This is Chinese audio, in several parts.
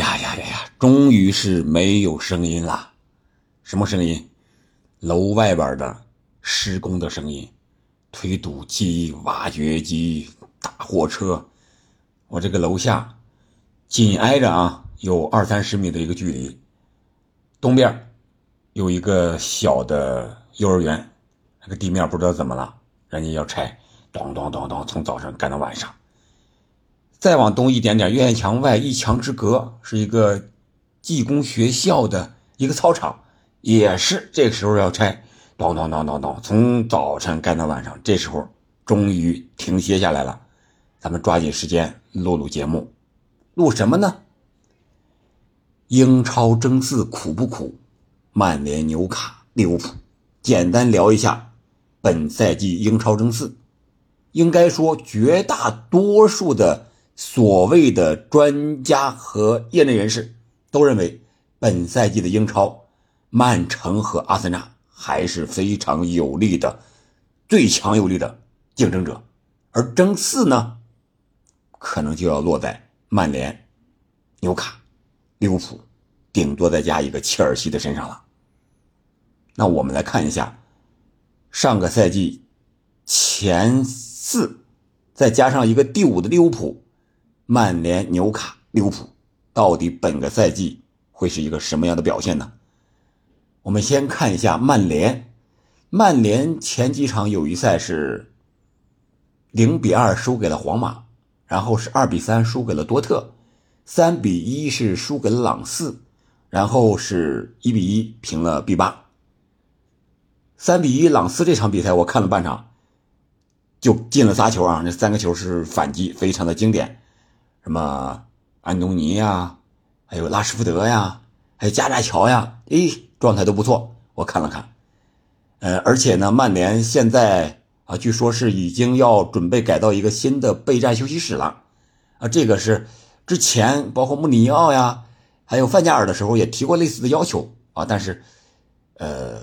呀呀呀呀！终于是没有声音了，什么声音？楼外边的施工的声音，推土机、挖掘机、大货车。我这个楼下紧挨着啊，有二三十米的一个距离，东边有一个小的幼儿园，那个地面不知道怎么了，人家要拆，咚咚咚咚，从早上干到晚上。再往东一点点，院墙外一墙之隔是一个技工学校的一个操场，也是这个时候要拆，咚咚咚咚咚，从早晨干到晚上。这时候终于停歇下来了，咱们抓紧时间录录节目，录什么呢？英超争四苦不苦？曼联、纽卡、利物浦，简单聊一下本赛季英超争四。应该说，绝大多数的。所谓的专家和业内人士都认为，本赛季的英超，曼城和阿森纳还是非常有力的、最强有力的竞争者，而争四呢，可能就要落在曼联、纽卡、利物浦，顶多再加一个切尔西的身上了。那我们来看一下，上个赛季前四，再加上一个第五的利物浦。曼联、纽卡、利物浦，到底本个赛季会是一个什么样的表现呢？我们先看一下曼联。曼联前几场友谊赛是零比二输给了皇马，然后是二比三输给了多特，三比一是输给了朗斯，然后是一比一平了 B 八。三比一朗斯这场比赛我看了半场，就进了仨球啊！那三个球是反击，非常的经典。什么安东尼呀，还有拉什福德呀，还有加纳乔呀，哎，状态都不错。我看了看，呃，而且呢，曼联现在啊，据说是已经要准备改造一个新的备战休息室了，啊，这个是之前包括穆里尼奥呀，还有范加尔的时候也提过类似的要求啊，但是，呃，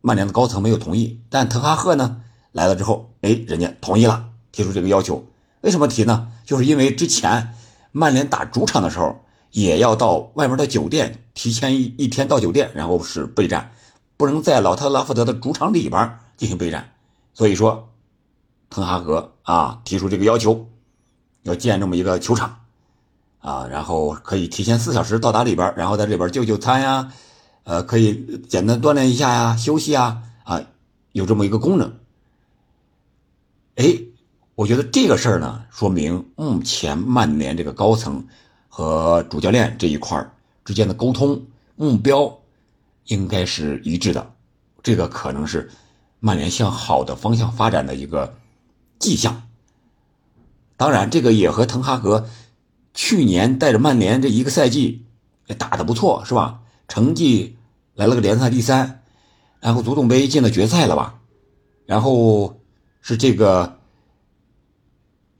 曼联的高层没有同意。但滕哈赫呢来了之后，哎，人家同意了，提出这个要求。为什么提呢？就是因为之前。曼联打主场的时候，也要到外面的酒店提前一一天到酒店，然后是备战，不能在老特拉福德的主场里边进行备战。所以说，滕哈格啊提出这个要求，要建这么一个球场啊，然后可以提前四小时到达里边，然后在里边就就餐呀，呃，可以简单锻炼一下呀，休息啊啊，有这么一个功能。哎。我觉得这个事儿呢，说明目前曼联这个高层和主教练这一块之间的沟通目标应该是一致的，这个可能是曼联向好的方向发展的一个迹象。当然，这个也和滕哈格去年带着曼联这一个赛季打得不错，是吧？成绩来了个联赛第三，然后足总杯进了决赛了吧？然后是这个。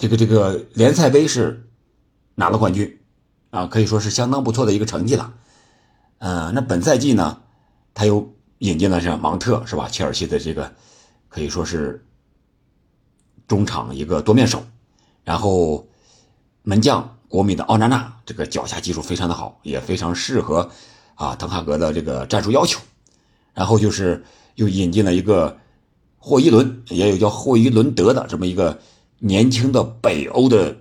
这个这个联赛杯是拿了冠军，啊，可以说是相当不错的一个成绩了。呃，那本赛季呢，他又引进了这芒特，是吧？切尔西的这个可以说是中场一个多面手，然后门将国米的奥纳纳，这个脚下技术非常的好，也非常适合啊滕哈格的这个战术要求。然后就是又引进了一个霍伊伦，也有叫霍伊伦德的这么一个。年轻的北欧的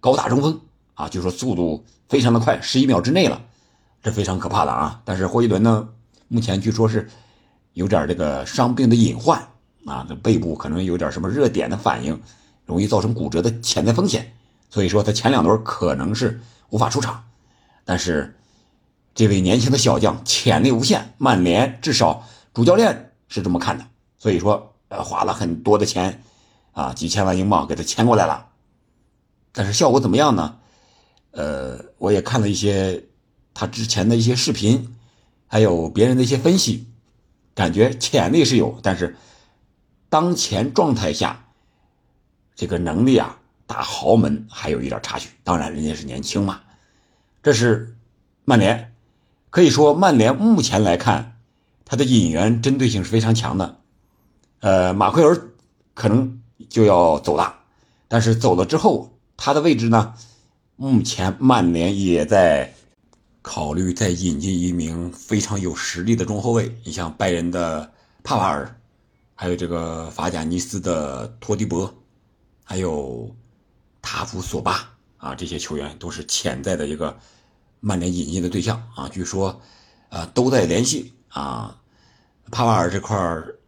高大中锋啊，就说速度非常的快，十一秒之内了，这非常可怕的啊！但是霍伊伦呢，目前据说是有点这个伤病的隐患啊，这背部可能有点什么热点的反应，容易造成骨折的潜在风险，所以说他前两轮可能是无法出场。但是这位年轻的小将潜力无限，曼联至少主教练是这么看的，所以说呃花了很多的钱。啊，几千万英镑给他签过来了，但是效果怎么样呢？呃，我也看了一些他之前的一些视频，还有别人的一些分析，感觉潜力是有，但是当前状态下，这个能力啊，打豪门还有一点差距。当然，人家是年轻嘛。这是曼联，可以说曼联目前来看，他的引援针对性是非常强的。呃，马奎尔可能。就要走了，但是走了之后，他的位置呢？目前曼联也在考虑再引进一名非常有实力的中后卫，你像拜仁的帕瓦尔，还有这个法甲尼斯的托迪博，还有塔夫索巴啊，这些球员都是潜在的一个曼联引进的对象啊。据说，呃，都在联系啊。帕瓦尔这块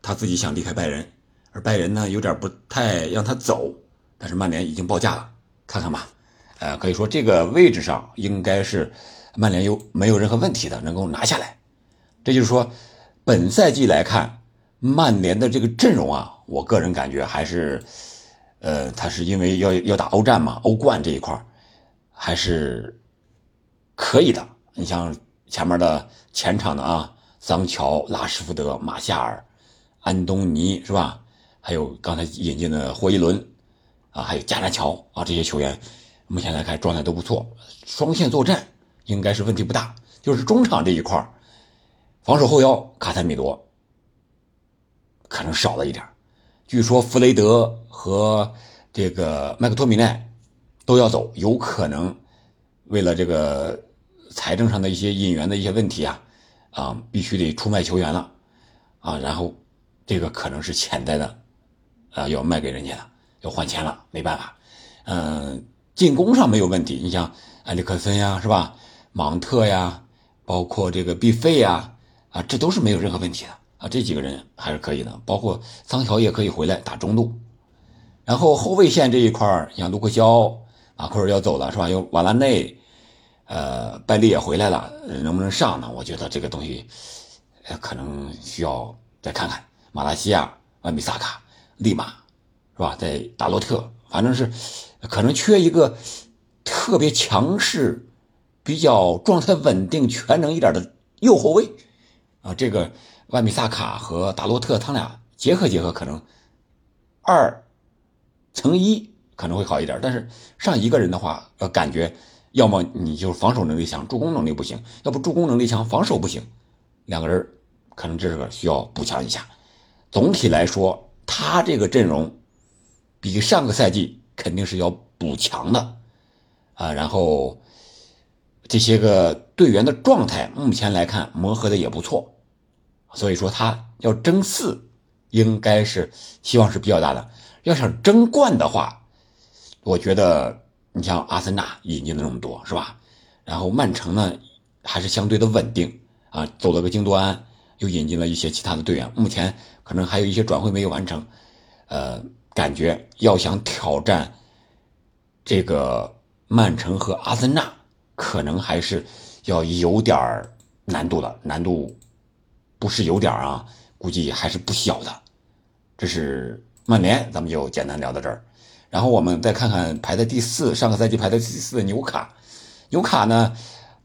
他自己想离开拜仁，而拜仁呢有点不太让他走，但是曼联已经报价了，看看吧。呃，可以说这个位置上应该是。曼联有没有任何问题的，能够拿下来？这就是说，本赛季来看，曼联的这个阵容啊，我个人感觉还是，呃，他是因为要要打欧战嘛，欧冠这一块还是可以的。你像前面的前场的啊，桑乔、拉什福德、马夏尔、安东尼是吧？还有刚才引进的霍伊伦啊，还有加纳乔啊，这些球员目前来看状态都不错，双线作战。应该是问题不大，就是中场这一块防守后腰卡塞米罗可能少了一点据说弗雷德和这个麦克托米奈都要走，有可能为了这个财政上的一些引援的一些问题啊，啊，必须得出卖球员了啊，然后这个可能是潜在的啊，要卖给人家的，要换钱了，没办法。嗯，进攻上没有问题，你像埃里克森呀，是吧？芒特呀，包括这个毕费呀，啊，这都是没有任何问题的啊，这几个人还是可以的，包括桑乔也可以回来打中路。然后后卫线这一块像卢克肖啊，库尔要走了是吧？有瓦拉内，呃，拜利也回来了，能不能上呢？我觉得这个东西，可能需要再看看。马拉西亚、万比萨卡、利马，是吧？在达洛特，反正是可能缺一个特别强势。比较状态稳定、全能一点的右后卫，啊，这个万米萨卡和达洛特他俩结合结合，可能二乘一可能会好一点。但是上一个人的话，呃，感觉要么你就防守能力强，助攻能力不行；要不助攻能力强，防守不行。两个人可能这个需要补强一下。总体来说，他这个阵容比上个赛季肯定是要补强的啊。然后。这些个队员的状态，目前来看磨合的也不错，所以说他要争四，应该是希望是比较大的。要想争冠的话，我觉得你像阿森纳引进了那么多，是吧？然后曼城呢，还是相对的稳定啊，走了个京多安，又引进了一些其他的队员，目前可能还有一些转会没有完成，呃，感觉要想挑战这个曼城和阿森纳。可能还是要有点难度的，难度不是有点啊，估计还是不小的。这是曼联，咱们就简单聊到这儿。然后我们再看看排在第四，上个赛季排在第四的纽卡。纽卡呢，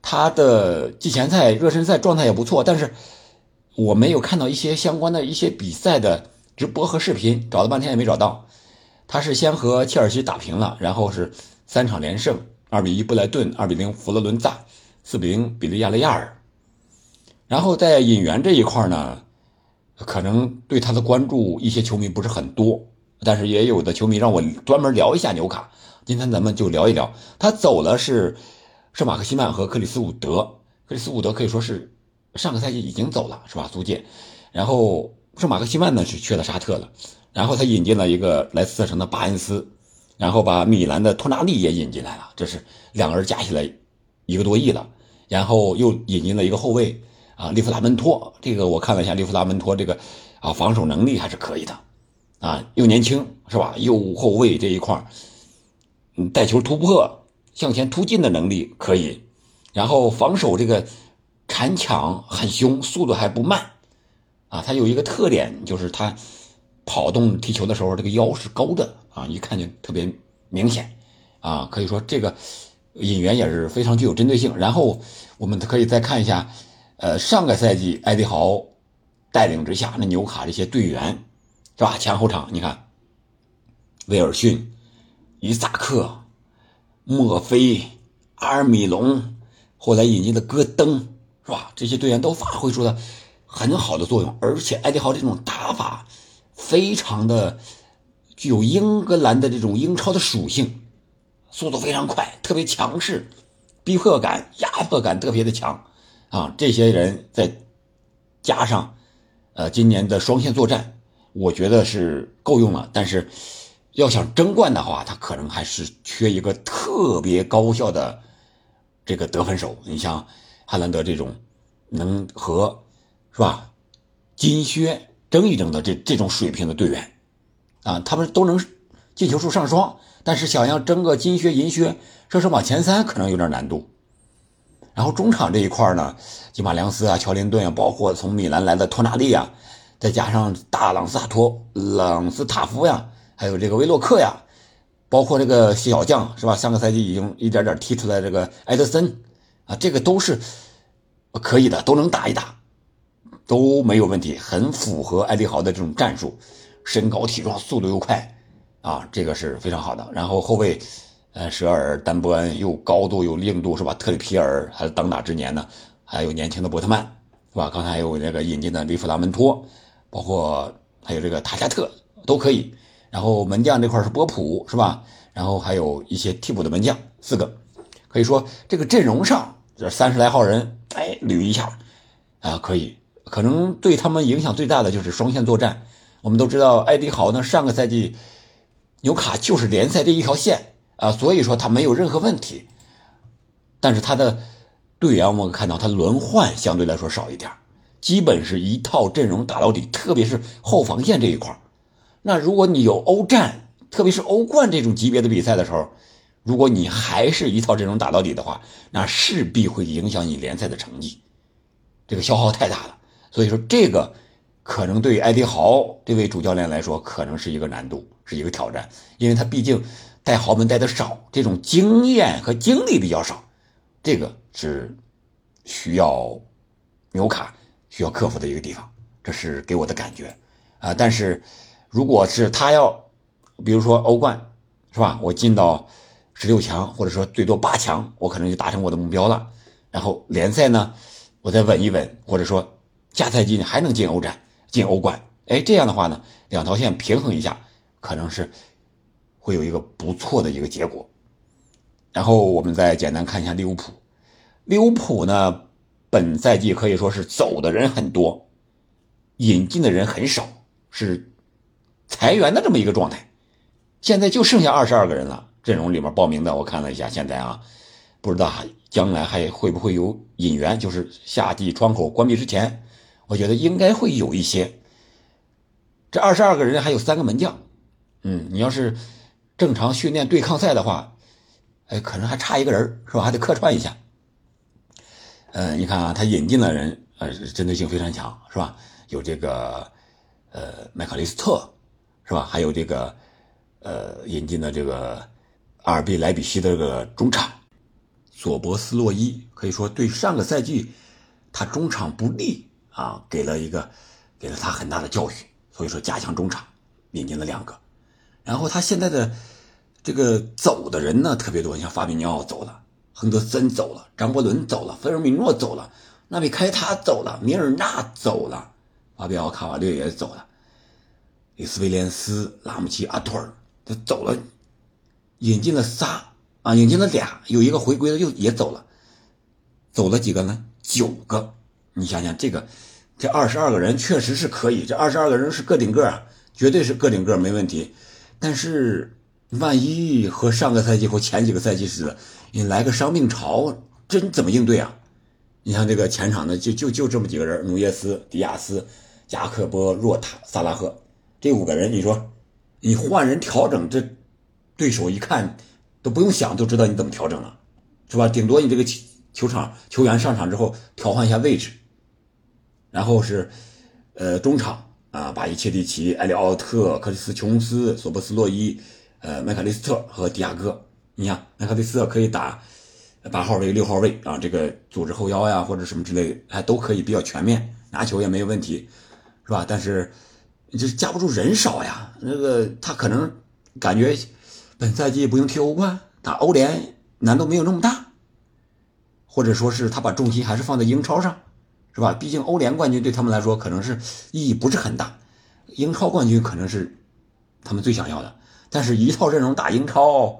他的季前赛、热身赛状态也不错，但是我没有看到一些相关的一些比赛的直播和视频，找了半天也没找到。他是先和切尔西打平了，然后是三场连胜。二比一布莱顿，二比零佛罗伦萨，四比零比利亚雷亚尔。然后在引援这一块呢，可能对他的关注一些球迷不是很多，但是也有的球迷让我专门聊一下纽卡。今天咱们就聊一聊，他走了是圣马克西曼和克里斯伍德。克里斯伍德可以说是上个赛季已经走了，是吧？租借。然后圣马克西曼呢是去了沙特了，然后他引进了一个莱斯特城的巴恩斯。然后把米兰的托纳利也引进来了，这是两个人加起来一个多亿了。然后又引进了一个后卫啊，利弗拉门托。这个我看了一下，利弗拉门托这个啊防守能力还是可以的，啊又年轻是吧？右后卫这一块嗯带球突破、向前突进的能力可以，然后防守这个铲抢很凶，速度还不慢啊。他有一个特点就是他。跑动踢球的时候，这个腰是高的啊，一看就特别明显啊。可以说这个引援也是非常具有针对性。然后我们可以再看一下，呃，上个赛季埃迪豪带领之下，那纽卡这些队员是吧？前后场你看，威尔逊、伊萨克、墨菲、阿尔米隆，后来引进的戈登是吧？这些队员都发挥出了很好的作用，而且埃迪豪这种打法。非常的具有英格兰的这种英超的属性，速度非常快，特别强势，逼迫感、压迫感特别的强啊。这些人再加上呃今年的双线作战，我觉得是够用了。但是要想争冠的话，他可能还是缺一个特别高效的这个得分手。你像哈兰德这种能和是吧金靴争一争的这这种水平的队员啊，他们都能进球数上双。但是想要争个金靴银靴，说是往前三可能有点难度。然后中场这一块呢，吉马良斯啊、乔林顿啊，包括从米兰来的托纳利啊，再加上大朗斯塔托、朗斯塔夫呀，还有这个威洛克呀，包括这个小将是吧？上个赛季已经一点点踢出来这个埃德森啊，这个都是可以的，都能打一打，都没有问题，很符合埃迪豪的这种战术，身高体壮，速度又快。啊，这个是非常好的。然后后卫，呃，舍尔、丹波恩又高度又硬度是吧？特里皮尔还是当打之年呢，还有年轻的伯特曼是吧？刚才还有那个引进的里弗拉门托，包括还有这个塔加特都可以。然后门将这块是波普是吧？然后还有一些替补的门将四个，可以说这个阵容上这三十来号人，哎，捋一下啊，可以。可能对他们影响最大的就是双线作战。我们都知道艾迪豪呢，上个赛季。纽卡就是联赛这一条线啊，所以说他没有任何问题。但是他的队员，我们看到他轮换相对来说少一点，基本是一套阵容打到底，特别是后防线这一块那如果你有欧战，特别是欧冠这种级别的比赛的时候，如果你还是一套阵容打到底的话，那势必会影响你联赛的成绩，这个消耗太大了。所以说这个。可能对于埃迪豪这位主教练来说，可能是一个难度，是一个挑战，因为他毕竟带豪门带的少，这种经验和经历比较少，这个是需要纽卡需要克服的一个地方，这是给我的感觉啊。但是，如果是他要，比如说欧冠，是吧？我进到十六强，或者说最多八强，我可能就达成我的目标了。然后联赛呢，我再稳一稳，或者说下赛季还能进欧战。进欧冠，哎，这样的话呢，两条线平衡一下，可能是会有一个不错的一个结果。然后我们再简单看一下利物浦，利物浦呢，本赛季可以说是走的人很多，引进的人很少，是裁员的这么一个状态。现在就剩下二十二个人了，阵容里面报名的我看了一下，现在啊，不知道将来还会不会有引援，就是夏季窗口关闭之前。我觉得应该会有一些。这二十二个人还有三个门将，嗯，你要是正常训练对抗赛的话，哎，可能还差一个人是吧？还得客串一下。嗯，你看啊，他引进的人，呃，针对性非常强，是吧？有这个呃麦克雷斯特，是吧？还有这个呃引进的这个阿尔比莱比锡的个中场索博斯洛伊，可以说对上个赛季他中场不利。啊，给了一个，给了他很大的教训，所以说加强中场，引进了两个，然后他现在的这个走的人呢特别多，像法比尼奥走了，亨德森走了，张伯伦走了，菲尔米诺走了，纳比开塔走了，米尔纳走了，法比奥卡瓦略也走了，里斯威廉斯、拉姆齐、阿托尔都走了，引进了仨啊，引进了俩，有一个回归了又也走了，走了几个呢？九个，你想想这个。这二十二个人确实是可以，这二十二个人是个顶个啊，绝对是个顶个，没问题。但是万一和上个赛季或前几个赛季似的，你来个伤病潮，这你怎么应对啊？你像这个前场的就就就这么几个人：努涅斯、迪亚斯、加克波、若塔、萨拉赫，这五个人，你说你换人调整，这对手一看都不用想都知道你怎么调整了，是吧？顶多你这个球场球员上场之后调换一下位置。然后是，呃，中场啊，巴伊切蒂奇、埃里奥特、克里斯琼斯、索波斯洛伊、呃，麦卡利斯特和迪亚哥。你看，麦卡利斯特可以打八号位、六号位啊，这个组织后腰呀，或者什么之类，还都可以比较全面，拿球也没有问题，是吧？但是就是架不住人少呀，那个他可能感觉本赛季不用踢欧冠，打欧联难度没有那么大，或者说是他把重心还是放在英超上。是吧？毕竟欧联冠军对他们来说可能是意义不是很大，英超冠军可能是他们最想要的。但是，一套阵容打英超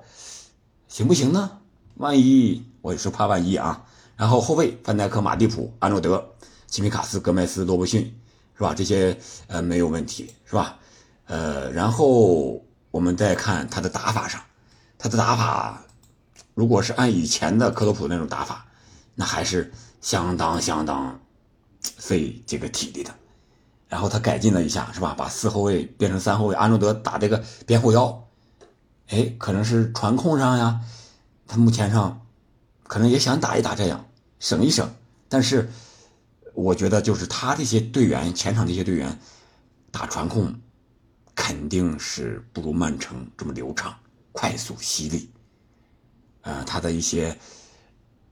行不行呢？万一我也是怕万一啊。然后后卫范戴克、马蒂普、阿诺德、齐米卡斯、戈麦斯、罗伯逊，是吧？这些呃没有问题，是吧？呃，然后我们再看他的打法上，他的打法如果是按以前的克洛普那种打法，那还是相当相当费这个体力的。然后他改进了一下，是吧？把四后卫变成三后卫，阿诺德打这个边后腰，哎，可能是传控上呀，他目前上可能也想打一打这样。省一省，但是我觉得就是他这些队员，前场这些队员打传控肯定是不如曼城这么流畅、快速、犀利。呃，他的一些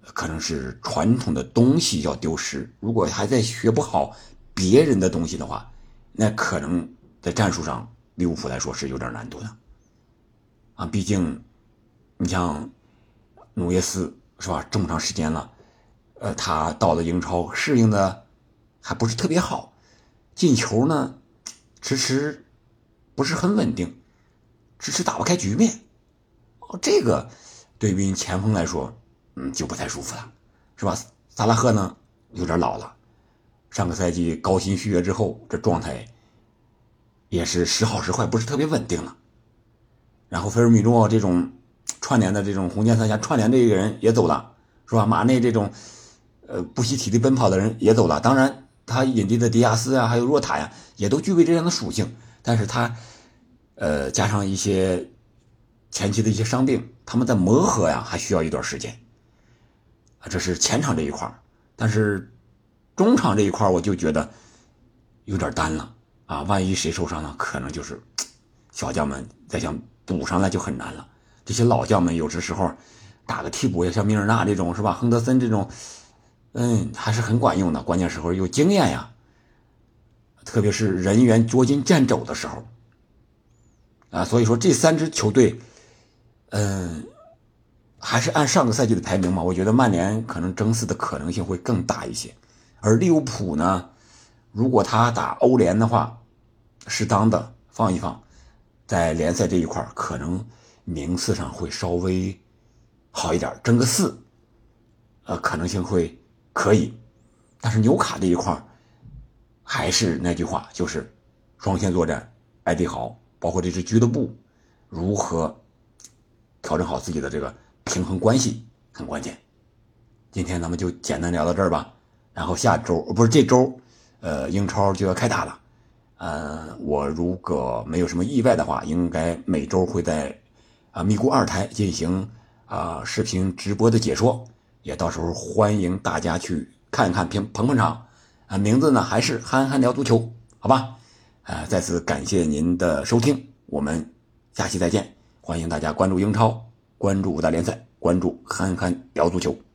可能是传统的东西要丢失，如果还在学不好别人的东西的话，那可能在战术上利物浦来说是有点难度的。啊，毕竟你像努耶斯是吧，这么长时间了。呃，他到了英超适应的还不是特别好，进球呢迟迟不是很稳定，迟迟打不开局面。哦，这个对于前锋来说，嗯，就不太舒服了，是吧？萨拉赫呢有点老了，上个赛季高薪续约之后，这状态也是时好时坏，不是特别稳定了。然后菲尔米诺这种串联的这种红箭三侠串联这个人也走了，是吧？马内这种。呃，不惜体力奔跑的人也走了。当然，他引进的迪亚斯啊，还有若塔呀，也都具备这样的属性。但是他，呃，加上一些前期的一些伤病，他们在磨合呀，还需要一段时间。啊，这是前场这一块但是中场这一块我就觉得有点单了啊。万一谁受伤了，可能就是小将们再想补上来就很难了。这些老将们有的时候打个替补，像米尔纳这种是吧？亨德森这种。嗯，还是很管用的。关键时候有经验呀，特别是人员捉襟见肘的时候，啊，所以说这三支球队，嗯，还是按上个赛季的排名嘛，我觉得曼联可能争四的可能性会更大一些。而利物浦呢，如果他打欧联的话，适当的放一放，在联赛这一块可能名次上会稍微好一点，争个四，呃，可能性会。可以，但是纽卡这一块还是那句话，就是双线作战，艾迪豪包括这支俱乐部如何调整好自己的这个平衡关系很关键。今天咱们就简单聊到这儿吧，然后下周不是这周，呃，英超就要开打了，呃，我如果没有什么意外的话，应该每周会在啊咪咕二台进行啊视频直播的解说。也到时候欢迎大家去看一看评捧捧场，啊，名字呢还是憨憨聊足球，好吧？啊，再次感谢您的收听，我们下期再见。欢迎大家关注英超，关注五大联赛，关注憨憨聊足球。